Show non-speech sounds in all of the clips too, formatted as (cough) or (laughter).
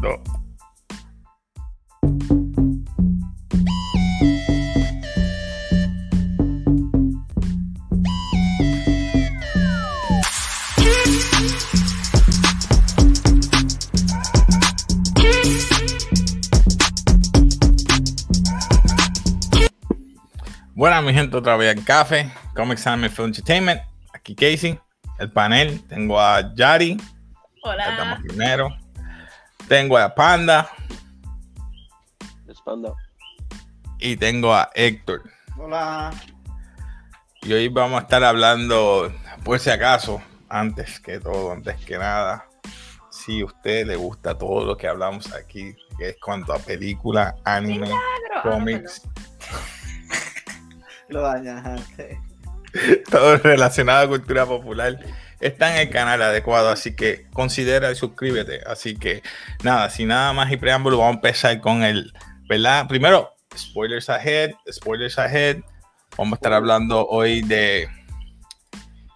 dos. Buenas, mi gente, otra vez en Café, Comics Anime Film Entertainment. Aquí Casey, el panel. Tengo a Yari. Hola. Estamos primero. Tengo a Panda. Es Panda. Y tengo a Héctor. Hola. Y hoy vamos a estar hablando, por si acaso, antes que todo, antes que nada, si a usted le gusta todo lo que hablamos aquí, que es cuanto a película, anime. Ah, cómics, (laughs) Lo dañaste. (laughs) todo relacionado a cultura popular, está en el canal adecuado, así que considera y suscríbete. Así que nada, sin nada más y preámbulo, vamos a empezar con el, ¿verdad? Primero, spoilers ahead, spoilers ahead. Vamos a estar hablando hoy de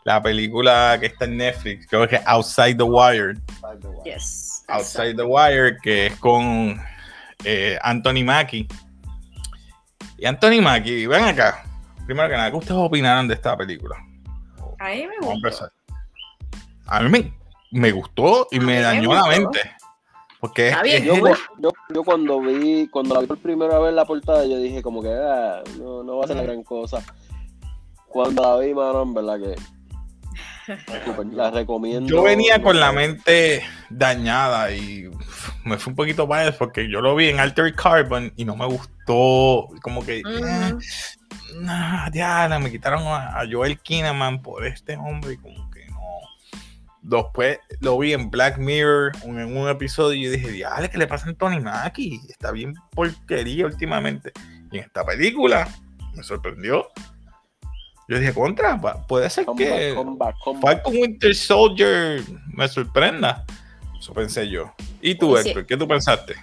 la película que está en Netflix, creo que Outside the Wire. Yes. Outside the Wire, que es con eh, Anthony Mackie. Y Anthony Mackie, ven acá. Primero que nada, ¿qué ustedes opinaron de esta película? A mí me Vamos a gusta. empezar. A mí me, me gustó y me dañó la gustó. mente. Porque es, Está bien. es Yo, el- cu- yo, yo cuando vi, cuando la vi por primera vez en la portada, yo dije como que ah, no, no va a ser la gran cosa. Cuando la vi, mano, en verdad que la recomiendo. yo venía con la mente dañada y me fue un poquito biased porque yo lo vi en Altered Carbon y no me gustó. Como que, eh. Nah, diablo, me quitaron a, a Joel Kinnaman por este hombre como que no. Después lo vi en Black Mirror un- en un episodio y yo dije, diablo, ¿qué le pasa a Tony Mackie? Está bien porquería últimamente. Y en esta película me sorprendió. Yo dije, contra, puede ser que comeback, comeback. Falcon Winter Soldier me sorprenda. Eso pensé yo. ¿Y tú. Héctor? ¿Qué tú pensaste?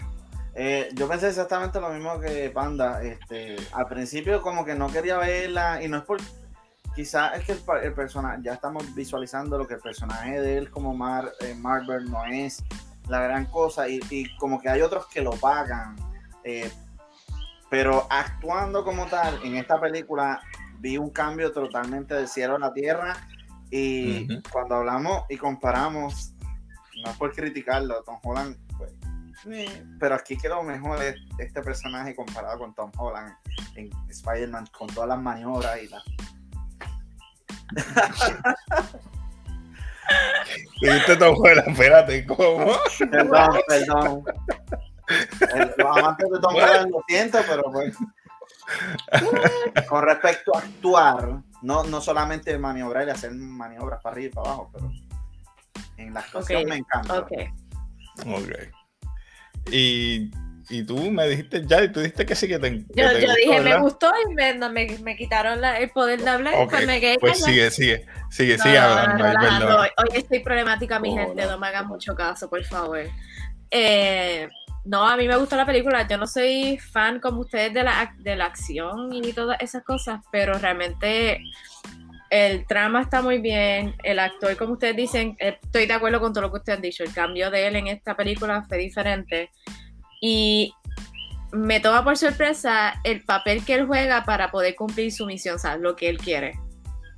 Eh, yo pensé exactamente lo mismo que Panda. Este, al principio como que no quería verla y no es por... Quizás es que el, el personaje, ya estamos visualizando lo que el personaje de él como Mar, eh, Marvel no es la gran cosa y, y como que hay otros que lo pagan. Eh, pero actuando como tal, en esta película vi un cambio totalmente del cielo a la tierra y cuando hablamos y comparamos, no es por criticarlo, Tom Holland, pues, eh, pero aquí quedó mejor es- este personaje comparado con Tom Holland en Spider-Man con todas las maniobras y la... (laughs) Dijiste Tom Holland, espérate, ¿cómo? Perdón, perdón. El- los amantes de Tom Holland lo siento, pero pues. Con respecto a actuar, no, no solamente maniobrar y hacer maniobras para arriba y para abajo, pero en la actuación me encanta. Ok. Ok. Y, y tú me dijiste ya, y tú dijiste que sí que te, que Yo, te yo gustó, dije, me gustó y me, no, me, me quitaron la- el poder de hablar, pues me quedé Pues sigue, sigue, sigue, No, sigue no, no, hablando. perdón. Hoy, hoy estoy problemática, mi Oh, gente. no. No me hagan mucho caso, por favor. Eh, no, a mí me gustó la película. Yo no soy fan como ustedes de la, de la acción y todas esas cosas, pero realmente el trama está muy bien. El actor, como ustedes dicen, eh, estoy de acuerdo con todo lo que ustedes han dicho. El cambio de él en esta película fue diferente. Y me toma por sorpresa el papel que él juega para poder cumplir su misión, sea, lo que él quiere.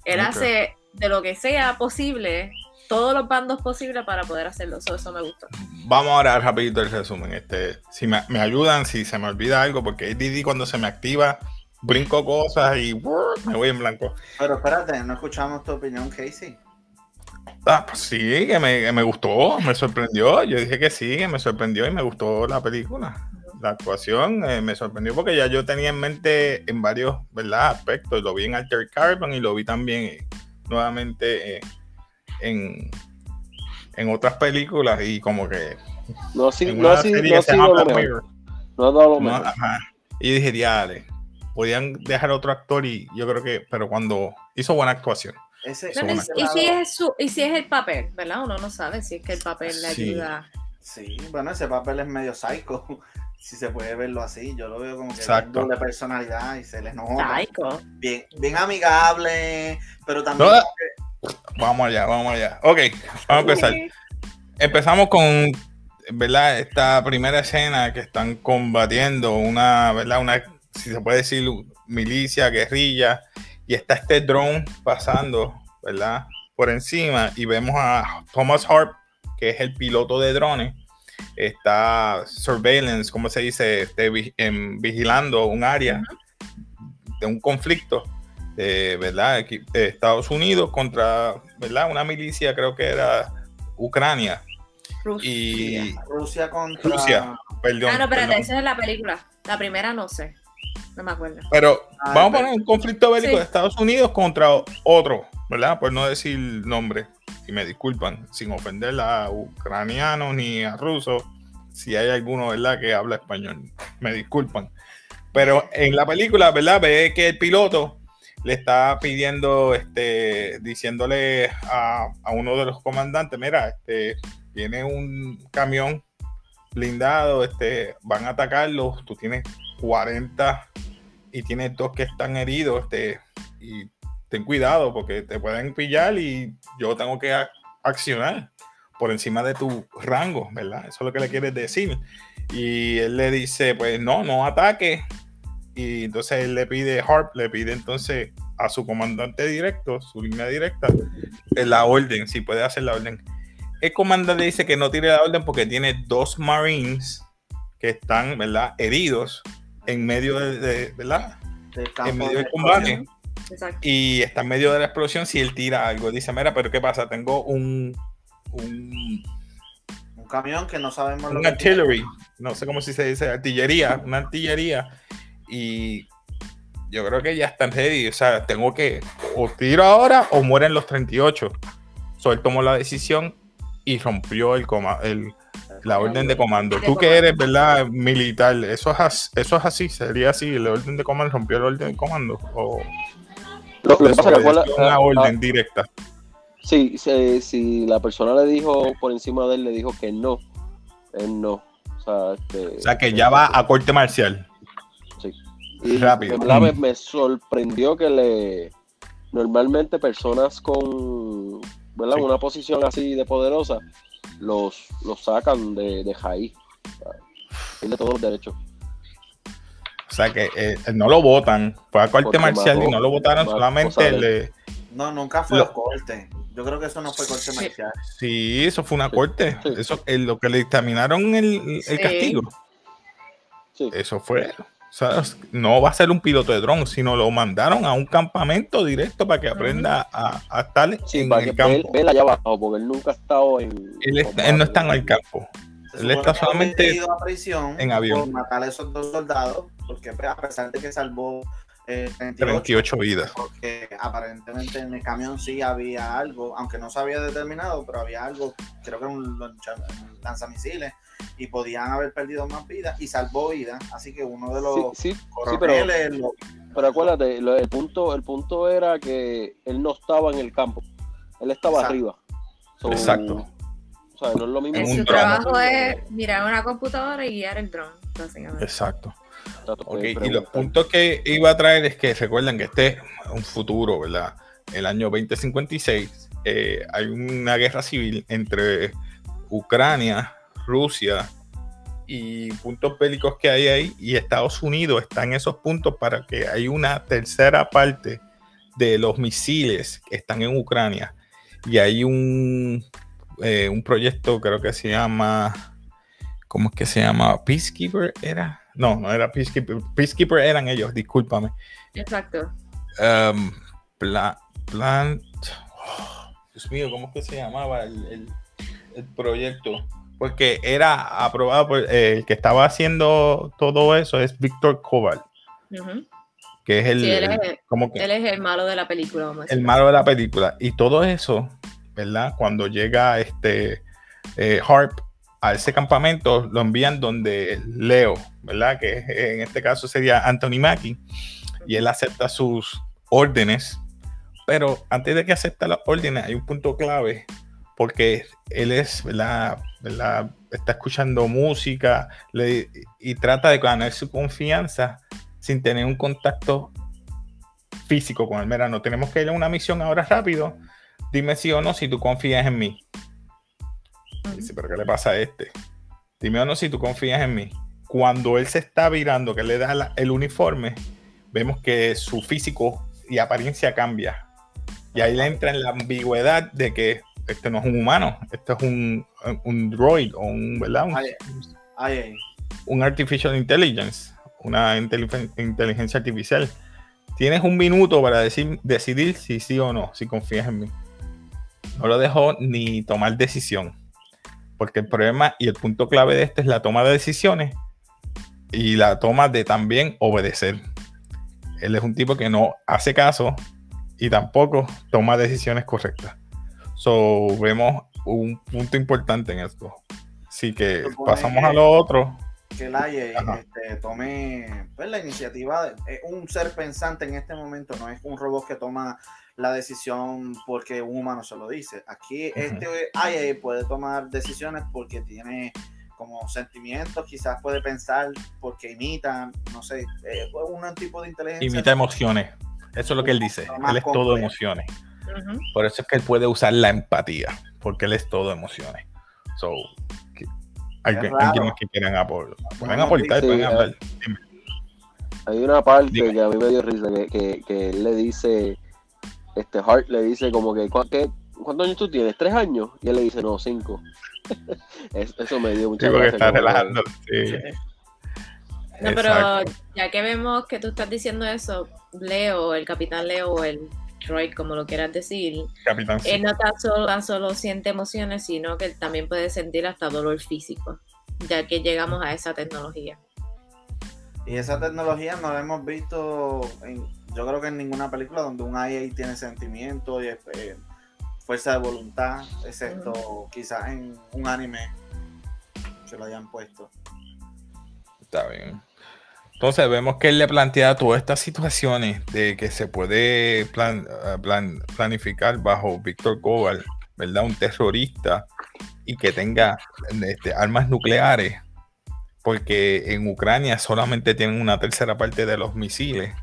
Él Ok. hace de lo que sea posible, todos los bandos posibles para poder hacerlo. So, eso me gustó. Vamos ahora rapidito el resumen. Este, si me, me ayudan, si se me olvida algo, porque Didi cuando se me activa, brinco cosas y me voy en blanco. Pero espérate, no escuchamos tu opinión, Casey. Ah, pues sí, que me, que me gustó, me sorprendió. Yo dije que sí, que me sorprendió y me gustó la película. La actuación eh, me sorprendió porque ya yo tenía en mente en varios ¿verdad? aspectos. Lo vi en Alter Carbon y lo vi también eh, nuevamente eh, en, en otras películas y como que No, sí, no, sí, no. Mirror. No ha dado lo No, podían dejar otro actor y yo creo que, pero cuando hizo buena actuación. Ese, y, si es su, y si es el papel, ¿verdad? Uno no sabe si es que el papel le Sí. ayuda. Sí, bueno, ese papel es medio psycho, (laughs) si se puede verlo así. Yo lo veo como que Exacto. doble personalidad y se les nota. Psycho. Bien, bien amigable, pero también No, como que- Vamos allá, vamos allá. Ok, vamos a empezar. Empezamos con ¿verdad? Esta primera escena que están combatiendo una, ¿verdad? Una, si se puede decir, milicia, guerrilla, y está este drone pasando, ¿verdad? Por encima y vemos a Thomas Harp, que es el piloto de drones, está surveillance, ¿cómo se dice? Este, vigilando un área de un conflicto, de, ¿verdad? De Estados Unidos contra, ¿verdad? Una milicia, creo que era Ucrania. Rusia. Y Rusia contra. Rusia, perdón. ah, no, espérate, perdón. esa es la película. La primera no sé. No me acuerdo. Pero Ah, vamos a poner un conflicto bélico Sí. de Estados Unidos contra otro, ¿verdad? Por no decir nombre. Y me disculpan, sin ofender a ucranianos ni a rusos, si hay alguno, ¿verdad?, que habla español. Me disculpan. Pero en la película, ¿verdad? Ve que el piloto le está pidiendo, este, diciéndole a, a uno de los comandantes, mira, este, viene un camión blindado, este, van a atacarlos, tú tienes 40 y tienes dos que están heridos, este, y ten cuidado porque te pueden pillar y yo tengo que accionar por encima de tu rango, ¿verdad? Eso es lo que le quieres decir. Y él le dice, pues no, no ataque. Y entonces él le pide, Harp le pide entonces a su comandante directo, su línea directa, la orden, si puede hacer la orden. El comandante dice que no tire la orden porque tiene dos Marines que están, ¿verdad? Heridos en medio de, de- En medio de del combate. Exacto. Y está en medio de la explosión si él tira algo. Dice, mira, pero ¿qué pasa? Tengo un, un, Un camión que no sabemos lo un tiene. artillery, no sé cómo si se dice, artillería, una artillería. Y yo creo que ya están ready. O sea, tengo que o tiro ahora o mueren los 38. So, él tomó la decisión y rompió el, coma, el la orden de comando. De Tú que eres, ¿verdad? Militar, eso es, as- eso es así, sería así. La orden de comando rompió la orden de comando. O Lo, lo que pasa es que una ah, orden ah, directa. sí, si, si la persona le dijo por encima de él, le dijo que no, él no. O sea, este, O sea que ya va a corte marcial. Sí. Y Rápido. me, me sorprendió que le. Normalmente personas con ¿verdad? Sí. una posición así de poderosa los, los sacan de, de raíz. Tiene todos los derechos. O sea que eh, no lo votan. Fue a corte marcial y no lo votaron, solamente ¿sabes? le. No, nunca fue Lo- a corte. Yo creo que eso no fue corte Sí. marcial. Sí, eso fue una Sí. corte. Sí. Eso es lo que le dictaminaron el, el Sí. castigo. Sí. Eso fue. O sea, no va a ser un piloto de dron, sino lo mandaron a un campamento directo para que aprenda a, a estar Sí, en para el que él, campo. él allá abajo, porque él nunca ha estado en. Él, está- él no está en el campo. Él está solamente ido a prisión en avión. por matar a esos dos soldados, porque pues, a pesar de que salvó eh, 38, 38 vidas. porque aparentemente en el camión sí había algo, aunque no se había determinado, pero había algo, creo que era un un lanzamisiles, y podían haber perdido más vidas y salvó vidas, así que uno de los sí, sí, pero, lo- pero acuérdate, lo- el punto, el punto era que él no estaba en el campo, él estaba Exacto. arriba. So, Exacto. O sea, no es lo mismo. En su dron. trabajo es mirar una computadora y guiar el drone, básicamente. Exacto. Ok, y los puntos que iba a traer es que recuerden que este es un futuro, ¿verdad? El año 2056 eh, hay una guerra civil entre Ucrania, Rusia y puntos bélicos que hay ahí y Estados Unidos está en esos puntos para que hay una tercera parte de los misiles que están en Ucrania y hay un, eh, un proyecto creo que se llama ¿cómo es que se llama? Peacekeeper era no, no era Peacekeeper. Peacekeeper eran ellos, discúlpame. Exacto. Um, Pla- Plant. oh, Dios mío, ¿cómo es que se llamaba el, el- el proyecto? Porque era aprobado por eh, el que estaba haciendo todo eso es Víctor Koval, Ujú. que es el, Sí, él el- es, como que él es el malo de la película, vamos el malo de la película. Y todo eso, ¿verdad? Cuando llega este eh, Harp a ese campamento, lo envían donde Leo, ¿verdad? Que en este caso sería Anthony Mackie, y él acepta sus órdenes. Pero antes de que acepte las órdenes, hay un punto clave, porque él es, ¿verdad? Está escuchando música y trata de ganar su confianza sin tener un contacto físico con él. Mira, tenemos que ir a una misión ahora rápido. Dime sí o no si tú confías en mí. Dice, pero ¿qué le pasa a este? dime o no si tú confías en mí. Cuando él se está virando, que le da la- el uniforme, vemos que su físico y apariencia cambia. Y ahí le entra en la ambigüedad de que este no es un humano, este es un, un droid o un, ¿verdad? Un- Ay, ay, ay. un artificial intelligence, una inteligen- inteligencia artificial. Tienes un minuto para decir, decidir si sí o no, si confías en mí. No lo dejo ni tomar decisión. Porque el problema y el punto clave de esto es la toma de decisiones y la toma de también obedecer. Él es un tipo que no hace caso y tampoco toma decisiones correctas. So, vemos un punto importante en esto. Así que pasamos a lo otro. que el AIE este, tome pues, la iniciativa. de- Es un ser pensante en este momento, no es un robot que toma la decisión porque un humano se lo dice. Aquí este AI puede tomar decisiones porque tiene como sentimientos, quizás puede pensar porque imita, no sé, eh, un tipo de inteligencia. Imita emociones. Eso es lo que él dice. Él es todo emociones. Por eso es que él puede usar la empatía. Porque él es todo emociones. So, que- que quieran aportar. Pueden aportar, sí, pueden hablar. Dime. Hay una parte Dime. que a mí me dio risa, que, que, que él le dice, este Hart le dice como que, "¿Cu- qué- ¿cuántos años tú tienes? ¿Tres años? Y él le dice, no, cinco. (laughs) Es- eso me dio mucha Sí, gracia, está relajando. Sí. No, Exacto. pero ya que vemos que tú estás diciendo eso, Leo, el capitán Leo o el droid, como lo quieras decir, Capitán. sí. él no tan solo, tan solo siente emociones, sino que él también puede sentir hasta dolor físico, ya que llegamos a esa tecnología. Y esa tecnología no la hemos visto, en, yo creo que en ninguna película donde un AI tiene sentimiento y eh, fuerza de voluntad, excepto quizás en un anime que lo hayan puesto. Está bien. Entonces vemos que él le plantea todas estas situaciones de que se puede plan- eh, plan- planificar bajo Víctor Koval, ¿verdad? Un terrorista y que tenga este, armas nucleares, porque en Ucrania solamente tienen una tercera parte de los misiles.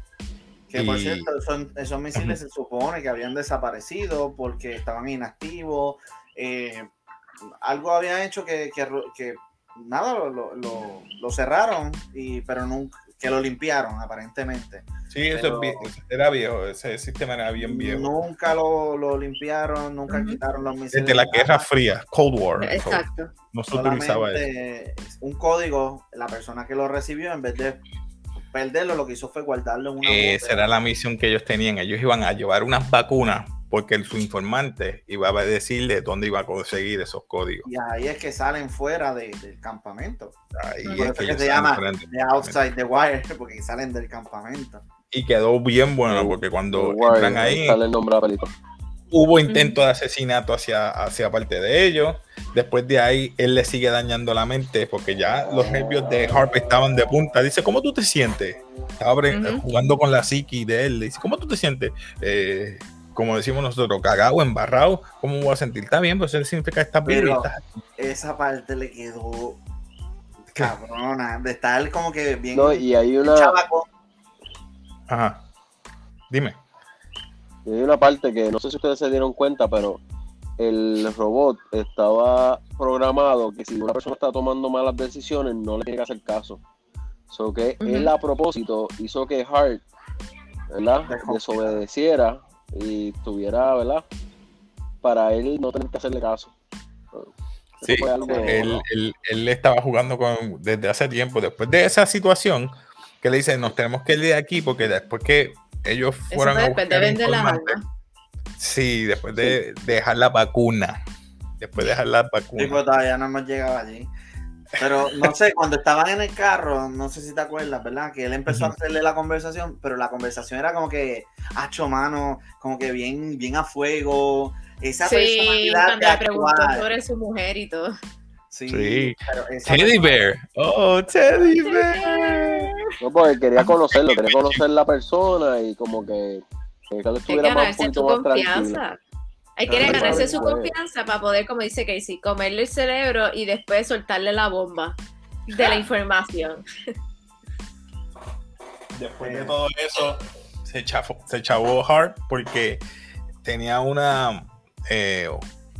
Que por Y- cierto, esos, esos misiles se supone que habían desaparecido porque estaban inactivos. eh, algo había hecho que, que, que nada, lo, lo- lo- lo cerraron, y, pero nunca, que lo limpiaron aparentemente. Sí, eso era viejo, ese sistema era bien viejo. Nunca lo, lo limpiaron, nunca Ujú. quitaron los misiles. Desde la. Guerra Fría, Cold War. so, Exacto. no se utilizaba eso. Solamente un código, la persona que lo recibió, en vez de perderlo, lo que hizo fue guardarlo en una Esa bóveda. era la misión que ellos tenían. Ellos iban a llevar unas vacunas porque el- su informante iba a decirle dónde iba a conseguir esos códigos. Y ahí es que salen fuera de- del campamento. Ahí Por es eso que se llama De outside the wire, (laughs) porque salen del campamento. Y quedó bien bueno porque cuando Guay, entran ahí sale el nombre de la película. Hubo intento de asesinato hacia, hacia parte de ellos. Después de ahí él le sigue dañando la mente porque ya los nervios de Harp estaban de punta. Dice, ¿cómo tú te sientes? Estaba bre- Ujú. jugando con la psiqui de él. Le dice, ¿cómo tú te sientes? Eh, como decimos nosotros, cagado, embarrado. ¿Cómo me voy a sentir? Está bien, pues eso significa Pero- estás Esa parte le quedó (laughs) cabrona. De estar como que bien No, y hay una, chavaco. Ajá. Dime. Y hay una parte que no sé si ustedes se dieron cuenta, pero el robot estaba programado que si una persona está tomando malas decisiones, no le tiene que hacer caso. So que Ujú. él a propósito hizo que Hart. Desobedeciera y tuviera, ¿verdad? Para él no tener que hacerle caso. Eso Sí, fue algo- él, él- él estaba jugando con desde hace tiempo. Después de esa situación, que le dice, nos tenemos que ir de aquí porque después que ellos fueron fue a después de buscar vender armas. Sí, después de dejar la vacuna. Después de dejar la Sí, vacuna. pues todavía no hemos llegado allí. Pero no sé, (laughs) cuando estaban en el carro, no sé si te acuerdas, ¿verdad? Que él empezó a hacerle la conversación, pero la conversación era como que hacho mano, como que bien, bien a fuego. Esa Sí, personalidad le preguntó sobre su mujer y todo. Sí, Sí. pero esa Teddy Bear. Oh, Teddy Bear. No, porque quería (laughs) conocerlo, quería conocer la persona y como que, que él Hay que estuviera más, un ganarse poquito más tranquilo. confianza. Hay que ganarse su claro. confianza para poder, como dice Casey, comerle el cerebro y después soltarle la bomba de la (laughs) información. Después de todo eso, se, chafó, se chavó Hart porque tenía una, eh,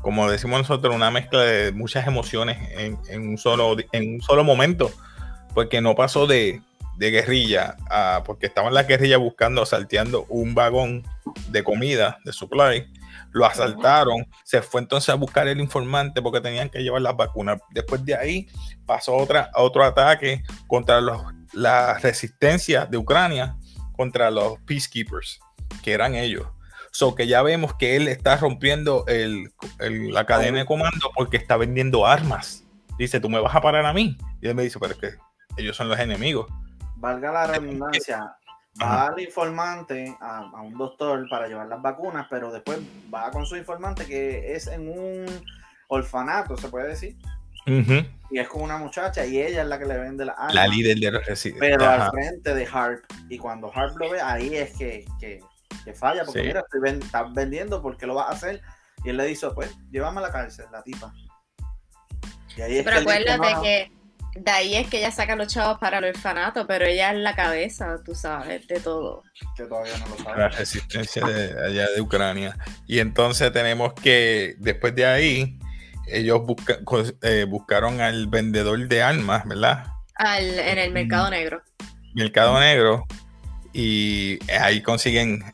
como decimos nosotros, una mezcla de muchas emociones en, en un, solo, en un solo momento, porque no pasó de, de guerrilla, a, porque estaban las guerrillas buscando, salteando un vagón de comida, de supply, lo asaltaron, se fue entonces a buscar el informante porque tenían que llevar las vacunas. Después de ahí pasó otra, otro ataque contra los, la resistencia de Ucrania, contra los peacekeepers, que eran ellos. So que ya vemos que él está rompiendo el, el, la cadena de comando porque está vendiendo armas. Dice, tú me vas a parar a mí. Y él me dice, pero es que ellos son los enemigos. Valga la redundancia, va al informante, a, a, un doctor para llevar las vacunas, pero después va con su informante que es en un orfanato, se puede decir. Uh -huh. Y es con una muchacha y ella es la que le vende la arma. La líder de los residentes. Pero Ajá. al frente de Harp. Y cuando Harp lo ve, ahí es que, que, que falla. Porque Sí. mira, estoy ven- estás vendiendo, ¿por qué lo vas a hacer? Y él le dice, pues, llévame a la cárcel, la tipa. Y ahí es Pero que dice, acuérdate "No, no". que de ahí es que ella saca los chavos para el orfanato, pero ella es la cabeza, tú sabes, de todo. que todavía no lo sabe. la resistencia de allá de Ucrania. Y entonces tenemos que, después de ahí, ellos busca- eh, buscaron al vendedor de armas, ¿verdad? Al- en el mercado negro. Mercado Negro. Y ahí consiguen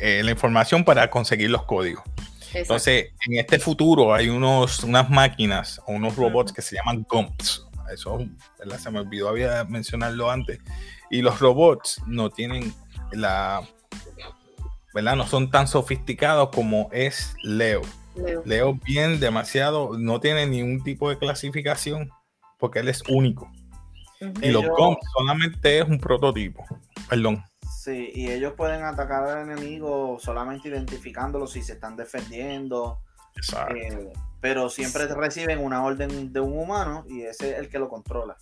eh, la información para conseguir los códigos. Exacto. Entonces, en este futuro hay unos, unas máquinas o unos robots que se llaman GUMPS. Eso ¿verdad? se me olvidó había mencionarlo antes. Y los robots no tienen la. ¿verdad? No son tan sofisticados como es Leo. Leo. Leo bien demasiado, no tiene ningún tipo de clasificación porque él es único. Y los GUMPS solamente es un prototipo. Perdón. Sí, y ellos pueden atacar al enemigo solamente identificándolo si se están defendiendo. Exacto. eh, pero siempre reciben una orden de un humano y ese es el que lo controla.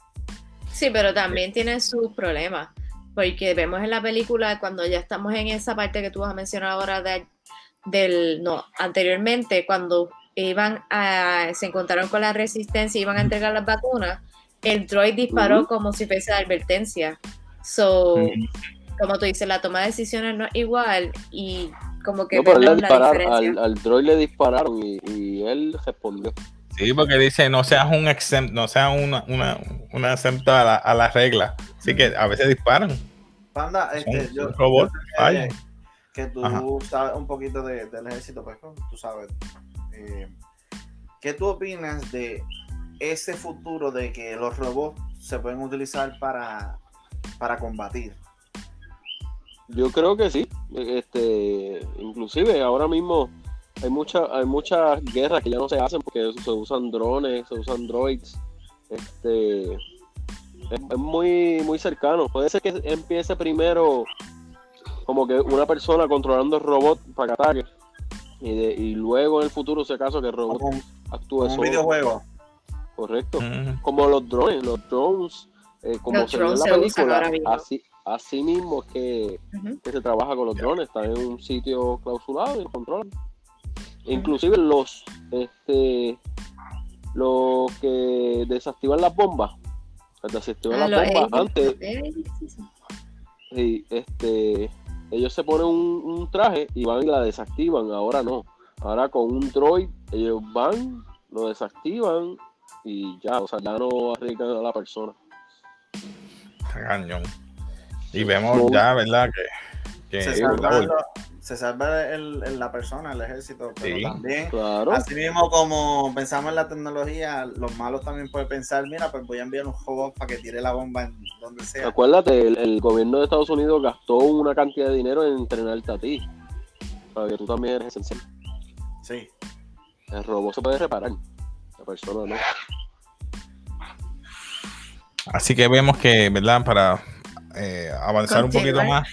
Sí, pero también tiene sus problemas, porque vemos en la película cuando ya estamos en esa parte que tú vas a mencionar ahora de, del, no, anteriormente, cuando iban a, se encontraron con la resistencia y iban a entregar las vacunas, el droid disparó como si fuese advertencia. So, como tú dices, la toma de decisiones no es igual y como que No, pero él la al, al droid le dispararon y, y él respondió. Sí, porque dice no seas un exempt, no seas una, una, una exenta a la, a la regla. Así que a veces disparan. Panda, este, Son- yo, son robots, yo que- tú Ajá. sabes un poquito de- del ejército, pues tú sabes. eh, ¿Qué tú opinas de ese futuro de que los robots se pueden utilizar para, para combatir? Yo creo que sí. Este, inclusive ahora mismo hay mucha, hay muchas guerras que ya no se hacen porque se usan drones, se usan droids. Este, es, es muy, muy cercano. Puede ser que empiece primero como que una persona controlando el robot para que ataque. Y, de- y luego en el futuro, si acaso, que el robot Como un, actúe como un solo. videojuego. Correcto. Mm, Como los drones, los drones, eh, como Los se en la se usan película, ahora mismo. así, así mismo es que que se trabaja con los drones, están en un sitio clausurado y lo controlan. Inclusive los este los que desactivan las bombas, desactivan Ah, las los bombas antes, Eh, sí, sí. y, este ellos se ponen un, un traje y van y la desactivan, ahora no. Ahora con un droid ellos van, lo desactivan y ya, o sea, ya no arriesgan a la persona. está cañón. Y vemos ya, ¿verdad? Que, que Se salva, lo- se salva el- el- la persona, el ejército, pero Sí. también Claro. Así mismo como pensamos en la tecnología, los malos también pueden pensar, mira, pues voy a enviar un robot para que tire la bomba en donde sea. Acuérdate, el, el gobierno de Estados Unidos gastó una cantidad de dinero en entrenarte a ti. Para que tú también eres esencial. Sí. El robot se puede reparar. La persona no. Así que vemos que, ¿verdad? Para eh, avanzar un poquito más,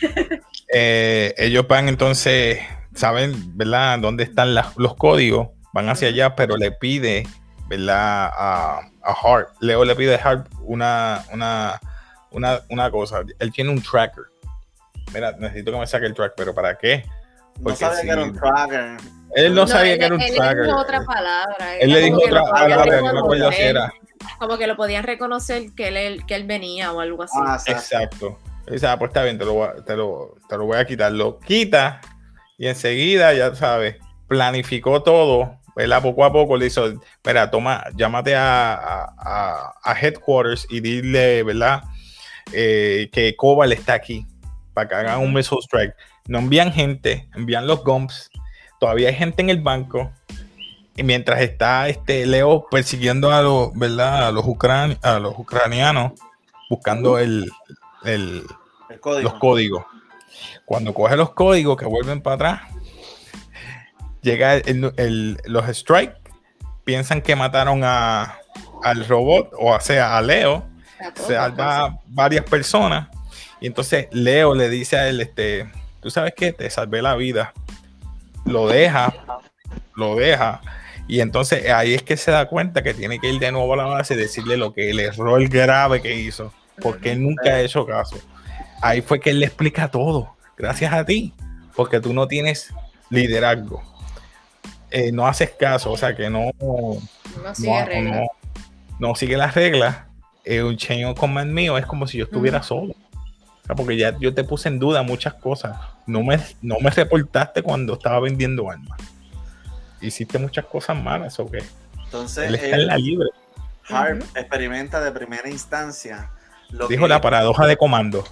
eh, ellos van entonces, saben, ¿verdad? ¿Dónde están las- los códigos? Van hacia allá, pero le pide, ¿verdad? A, a Hart. Leo le pide a Hart una, una, una, una cosa. Él tiene un tracker. Mira, necesito que me saque el track, pero ¿para qué? No Porque sabía si- que era un tracker. Él no, sabía él- que era un él le tracker. dijo otra palabra. Él le era dijo otra palabra, no me acuerdo si era. Como que lo podían reconocer que él, que él venía o algo así. Ah, exacto. Exacto. Dice, ah, pues está bien, te lo, voy a- te, lo, te lo voy a quitar. Lo quita y enseguida, ya sabes, planificó todo ¿verdad? Poco a poco le hizo, espera, toma, llámate a, a, a Headquarters y dile, ¿verdad? Eh, que Cobalt está aquí para que hagan un missile strike. No envían gente, envían los gumps. Todavía hay gente en el banco. Y mientras está este Leo persiguiendo a los, ¿verdad? A los, a los ucranianos, buscando el, el, los códigos. Cuando coge los códigos que vuelven para atrás, llega el, los strike, piensan que mataron a, al robot, o sea, a Leo, se salva varias personas, y entonces Leo le dice a él, este, tú sabes que te salvé la vida, lo deja, lo deja, y entonces ahí es que se da cuenta que tiene que ir de nuevo a la base y decirle lo que el error grave que hizo, porque él nunca ha hecho caso. Ahí fue que él le explica todo, gracias a ti, porque tú no tienes liderazgo. Eh, no haces caso, o sea que no, no sigue, no, no, sigue las reglas, eh, un chain of command mío es como si yo estuviera solo. O sea, porque ya yo te puse en duda muchas cosas. No me, no me reportaste cuando estaba vendiendo armas. Hiciste muchas cosas malas, ¿o qué? Entonces, él está en la libre. Harp experimenta de primera instancia. Dijo la paradoja de comando.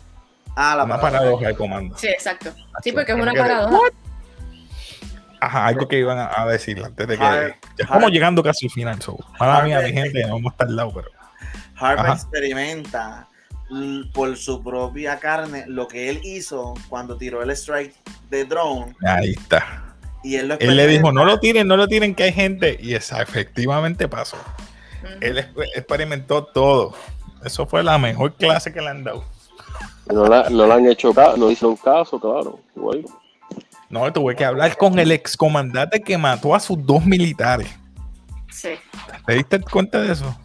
Ah, la una paradoja. de comando. Sí, exacto. Sí, porque es una paradoja. Ajá, algo que iban a decir antes de que. ya estamos llegando casi al final. So. Mala mía, mi gente, no vamos a estar al lado, pero. Harvard experimenta por su propia carne lo que él hizo cuando tiró el strike de drone. Ahí está. Y él, lo él le dijo, no lo tiren, no lo tiren, que hay gente. Y esa efectivamente pasó. Él experimentó todo. Eso fue la mejor clase que le han dado. No, la, no le han hecho caso, no hicieron caso, claro. Bueno. No, tuve que hablar con el excomandante que mató a sus dos militares. Sí. ¿Te diste cuenta de eso?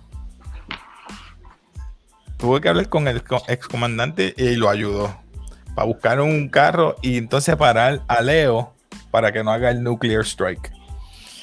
Tuve que hablar con el excomandante y lo ayudó. Para buscar un carro y entonces parar a Leo para que no haga el nuclear strike.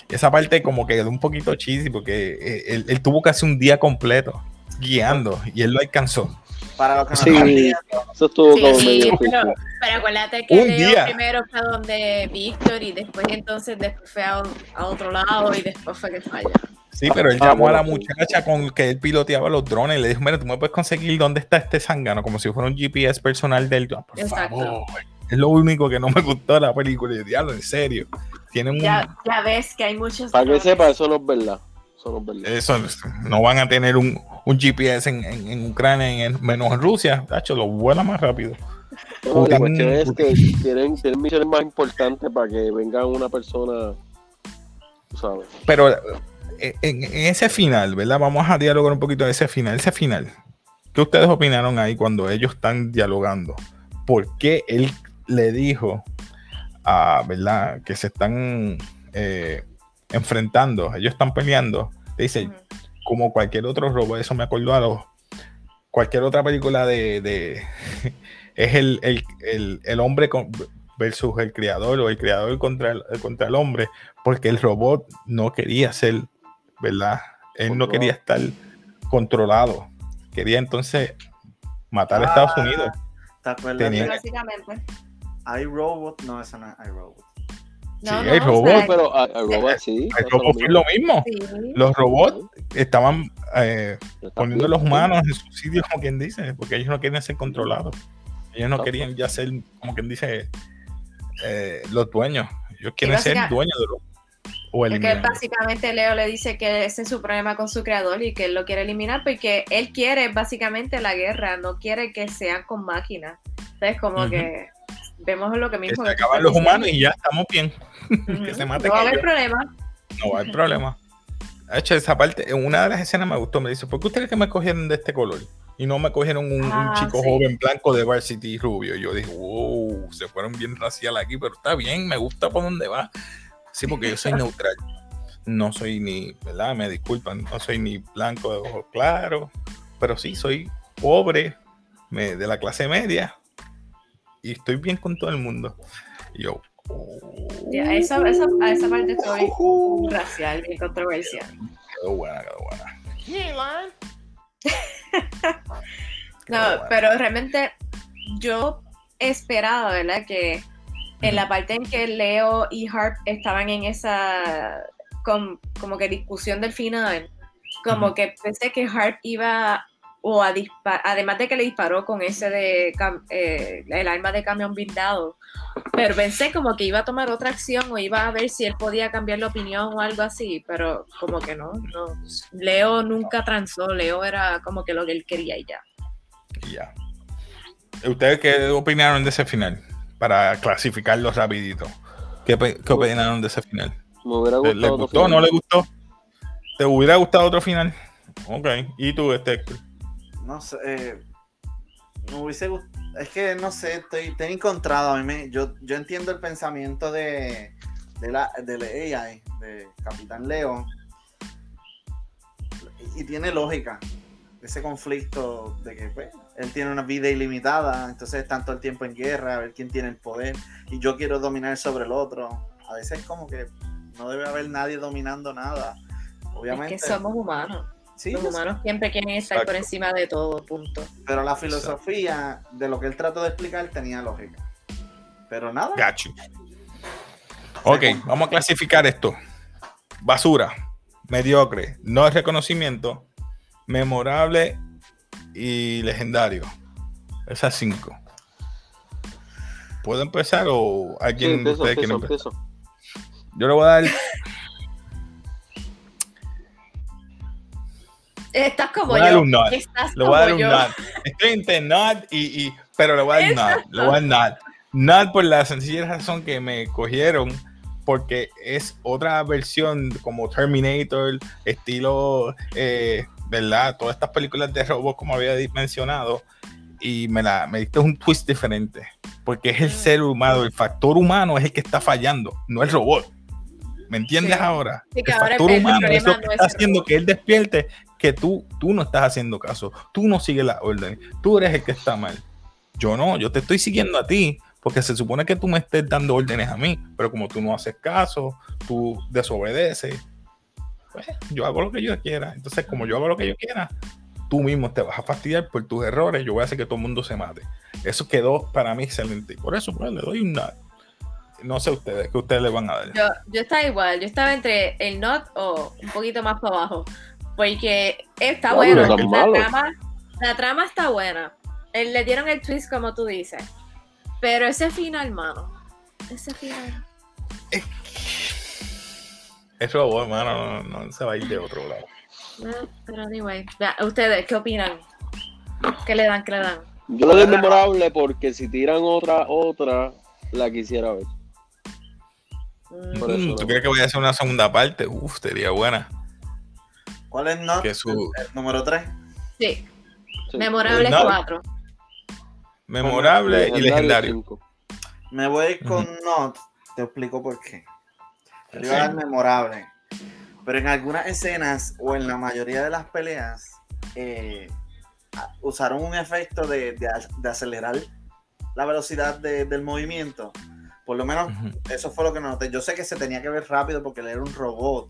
Esa parte como que quedó un poquito cheesy porque eh, él, él tuvo casi un día completo guiando y él lo alcanzó. Para los que sí, eso estuvo como medio pero, pero, acuérdate que Leo primero fue donde Víctor y después entonces después fue a, a, otro lado y después fue que falla. Sí, pero él ah, llamó a la muchacha con que él piloteaba los drones y le dijo, mira, tú me puedes conseguir dónde está este zángano, como si fuera un GPS personal del... Ah, por Exacto. favor. Es lo único que no me gustó de la película. Y diablo, en serio. Tienen ya, ya ves que hay muchos... Para que sepa, eso no es verdad. Eso no van a tener un, un GPS en, en, Ucrania, en, menos en Rusia. Tacho, lo vuela más rápido. No, la cuestión es que tienen, tienen misiones más importantes para que venga una persona, sabes. Pero eh, en, en, ese final, ¿verdad? Vamos a dialogar un poquito de ese final. Ese final, ¿qué ustedes opinaron ahí cuando ellos están dialogando? ¿Por qué él le dijo, a, ¿verdad? Que se están eh, enfrentando, ellos están peleando. Dice, como cualquier otro robo, eso me acordó a los. Cualquier otra película de. (laughs) es el, el, el, hombre versus el creador o el creador contra el, contra el hombre, porque el robot no quería ser, ¿verdad? Él no quería estar controlado. Quería entonces matar a Estados ah, Unidos. ¿Te acuerdas? Tenía... Básicamente. iRobot, no, eso no es iRobot. No, sí, hay robots, pero hay, robots sí. Hay robots es lo mismo. Sí. Los robots estaban eh, poniendo a los humanos en su sitio, como quien dice, porque ellos no querían ser controlados. Ellos no querían ya ser, como quien dice, eh, los dueños. Ellos quieren ser dueños de los. O porque básicamente Leo le dice que ese es su problema con su creador y que él lo quiere eliminar porque él quiere básicamente la guerra, no quiere que sean con máquinas. Entonces, como uh -huh. que vemos lo que mismo. Que se acaban los humanos y ya estamos bien. (laughs) que se mate no va a haber problema. No va a haber problema. De hecho, esa parte, en una de las escenas me gustó, me dice, ¿por qué ustedes que me cogieron de este color? Y no me cogieron un, ah, un chico sí. joven blanco de Varsity rubio. Y yo dije, wow, se fueron bien racial aquí, pero está bien, me gusta por dónde va. Sí, porque yo soy neutral. No soy ni, ¿verdad? Me disculpan, no soy ni blanco de ojos claros, pero sí soy pobre, me, de la clase media, y estoy bien con todo el mundo. Y yo. Yeah, esa, esa, a esa parte estoy racial y controversial. Quedó buena, quedó buena. (laughs) no, pero realmente yo esperaba, ¿verdad? Que en la parte en que Leo y Harp estaban en esa con como que discusión del final, como que pensé que Hart iba o a disparar, además de que le disparó con ese de eh, el arma de camión blindado, pero pensé como que iba a tomar otra acción o iba a ver si él podía cambiar la opinión o algo así, pero como que no, no. Leo nunca transó, Leo era como que lo que él quería y ya. Y ya. ¿Ustedes qué opinaron de ese final? Para clasificarlo rapidito. ¿Qué, qué opinaron de ese final? Me hubiera gustado ¿Le gustó no le gustó? ¿Te hubiera gustado otro final? Ok. ¿Y tú, este? No sé. Eh, me hubiese gustado. Es que no sé, estoy, estoy encontrado. A mí me, yo, yo entiendo el pensamiento de, de la, del AI, de Capitán Leo. Y, y tiene lógica. Ese conflicto de que pues, él tiene una vida ilimitada, entonces están todo el tiempo en guerra, a ver quién tiene el poder, y yo quiero dominar sobre el otro. A veces como que no debe haber nadie dominando nada. Obviamente. Es que somos humanos. Sí, Los humanos siempre quieren estar por encima de todo, punto. Pero la filosofía de lo que él trató de explicar tenía lógica. Pero nada. Gacho. Ok, vamos a clasificar esto. Basura, mediocre, no es reconocimiento, memorable y legendario. Esas cinco. ¿Puedo empezar o Sí, alguien de empiezo, quiere empezar? empiezo. Yo le voy a dar, Estás como Voy a yo. nod. Estás le voy a dar un yo. nod. Estoy entre nod y, y- pero le voy a dar nod. Le voy a dar nod. Nod por la sencilla razón que me cogieron porque es otra versión como Terminator, estilo, eh, ¿verdad? Todas estas películas de robots como había mencionado y me, la, me diste un twist diferente porque es el Mm. ser humano, el factor humano es el que está fallando, no el robot. ¿Me entiendes Sí. ahora? Sí, que el ahora factor el humano es lo que no es está el haciendo que él despierte que tú, tú no estás haciendo caso, tú no sigues las órdenes, tú eres el que está mal. Yo no, yo te estoy siguiendo a ti, porque se supone que tú me estés dando órdenes a mí, pero como tú no haces caso, tú desobedeces, pues yo hago lo que yo quiera. Entonces, como yo hago lo que yo quiera, tú mismo te vas a fastidiar por tus errores, yo voy a hacer que todo el mundo se mate. Eso quedó para mí excelente. Por eso, pues, le doy un nada. No sé ustedes, ¿qué ustedes le van a dar? Yo, yo estaba igual, yo estaba entre el not o un poquito más para abajo. Porque está bueno. La trama, la trama está buena. Eh, Le dieron el twist como tú dices. Pero ese final, mano. Ese final. Es robot, hermano, no, no se va a ir de otro lado. Pero anyway. Ya, ¿Ustedes qué opinan? ¿Qué le dan? ¿Qué le dan? Yo lo doy memorable porque si tiran otra, otra, la quisiera ver. Mm, Por eso. ¿Tú crees que voy a hacer una segunda parte? Uf, sería buena. ¿Cuál es no? Que su- El, el número 3. Sí, Sí. memorable No. 4. Memorable y legendario. cinco. Me voy con Ujú. Not. Te explico por qué. Yo iba a dar memorable. Pero en algunas escenas o en la mayoría de las peleas eh, usaron un efecto de, de acelerar la velocidad de- del movimiento. Por lo menos eso fue lo que noté. Yo sé que se tenía que ver rápido porque él era un robot,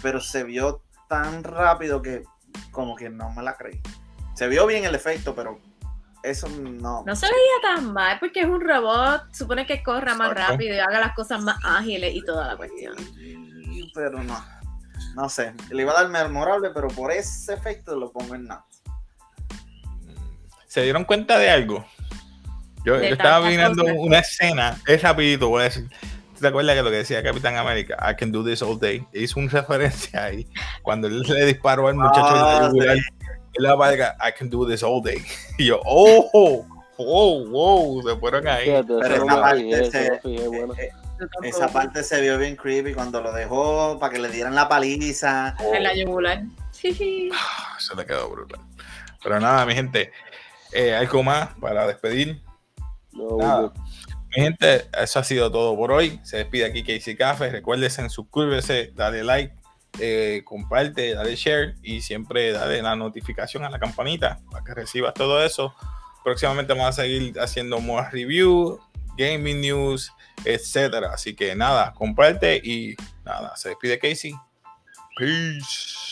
pero se vio tan rápido que como que no me la creí. Se vio bien el efecto, pero eso no. No se veía tan mal porque es un robot. Supone que corra más Exacto. rápido y haga las cosas más ágiles y toda la cuestión. Pero no. No sé. Le iba a dar memorable, pero por ese efecto lo pongo en Not. ¿Se dieron cuenta de algo? Yo, yo estaba mirando una escena, es rapidito, voy a decir. ¿Tú ¿Te acuerdas que lo que decía Capitán América? I can do this all day. Hizo una (laughs) referencia ahí. Cuando él le disparó al muchacho en Ah, la yugular, él la valga, I can do this all day. (laughs) Y yo, oh, oh, wow, se fueron ahí. Pero esa parte se- eh, esa parte se vio bien creepy cuando lo dejó para que le dieran la paliza. En la yugular. Ah, Se le quedó brutal. Pero nada, mi gente, eh, algo más para despedir. No, Nada. hubo- Mi gente, eso ha sido todo por hoy. Se despide aquí Casey Café. Recuérdense, suscríbese, dale like, eh, comparte, dale share y siempre dale la notificación a la campanita para que recibas todo eso. Próximamente vamos a seguir haciendo más review, gaming news, etcétera. Así que nada, comparte y nada, se despide Casey. Peace.